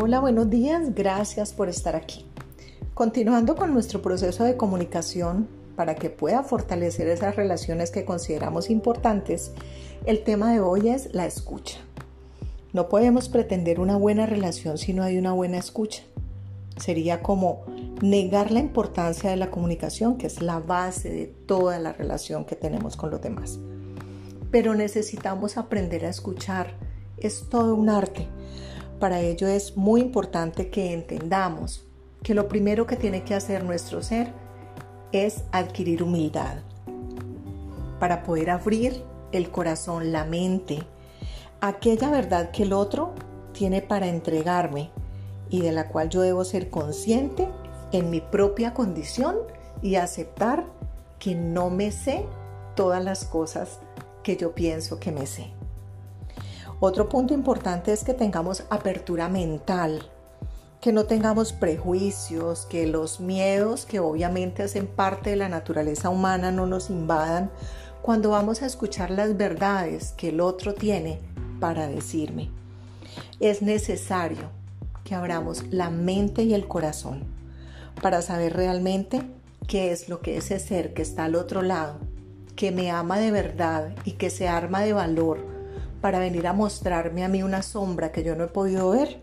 Hola, buenos días, gracias por estar aquí. Continuando con nuestro proceso de comunicación para que pueda fortalecer esas relaciones que consideramos importantes, el tema de hoy es la escucha. No podemos pretender una buena relación si no hay una buena escucha. Sería como negar la importancia de la comunicación, que es la base de toda la relación que tenemos con los demás. Pero necesitamos aprender a escuchar. Es todo un arte para ello es muy importante que entendamos que lo primero que tiene que hacer nuestro ser es adquirir humildad para poder abrir el corazón, la mente, aquella verdad que el otro tiene para entregarme y de la cual yo debo ser consciente en mi propia condición y aceptar que no me sé todas las cosas que yo pienso que me sé. Otro punto importante es que tengamos apertura mental, que no tengamos prejuicios, que los miedos que obviamente hacen parte de la naturaleza humana no nos invadan cuando vamos a escuchar las verdades que el otro tiene para decirme. Es necesario que abramos la mente y el corazón para saber realmente qué es lo que ese ser que está al otro lado, que me ama de verdad y que se arma de valor, para venir a mostrarme a mí una sombra que yo no he podido ver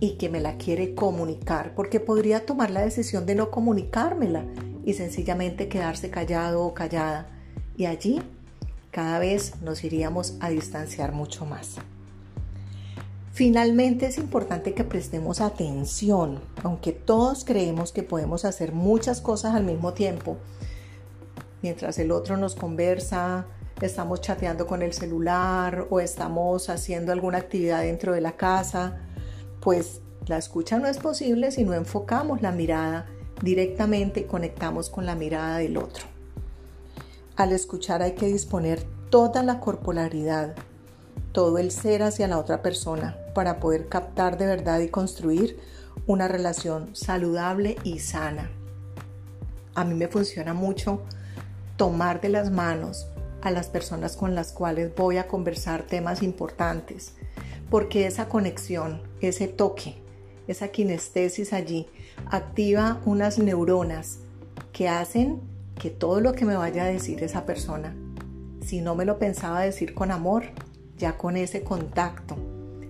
y que me la quiere comunicar, porque podría tomar la decisión de no comunicármela y sencillamente quedarse callado o callada. Y allí cada vez nos iríamos a distanciar mucho más. Finalmente es importante que prestemos atención, aunque todos creemos que podemos hacer muchas cosas al mismo tiempo, mientras el otro nos conversa, estamos chateando con el celular o estamos haciendo alguna actividad dentro de la casa, pues la escucha no es posible si no enfocamos la mirada directamente y conectamos con la mirada del otro. Al escuchar hay que disponer toda la corporalidad, todo el ser hacia la otra persona para poder captar de verdad y construir una relación saludable y sana. A mí me funciona mucho tomar de las manos a las personas con las cuales voy a conversar temas importantes, porque esa conexión, ese toque, esa kinestesis allí activa unas neuronas que hacen que todo lo que me vaya a decir esa persona, si no me lo pensaba decir con amor, ya con ese contacto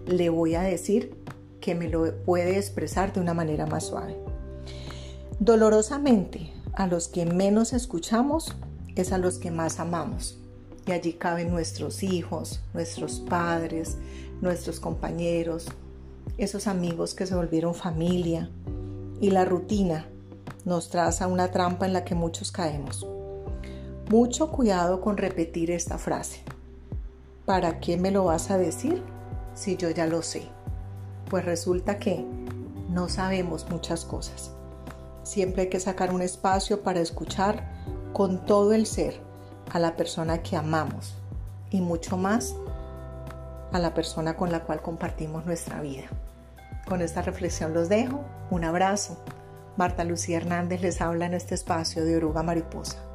le voy a decir que me lo puede expresar de una manera más suave. Dolorosamente, a los que menos escuchamos es a los que más amamos. Y allí caben nuestros hijos, nuestros padres, nuestros compañeros, esos amigos que se volvieron familia. Y la rutina nos traza una trampa en la que muchos caemos. Mucho cuidado con repetir esta frase. ¿Para qué me lo vas a decir si yo ya lo sé? Pues resulta que no sabemos muchas cosas. Siempre hay que sacar un espacio para escuchar con todo el ser a la persona que amamos y mucho más a la persona con la cual compartimos nuestra vida. Con esta reflexión los dejo. Un abrazo. Marta Lucía Hernández les habla en este espacio de Oruga Mariposa.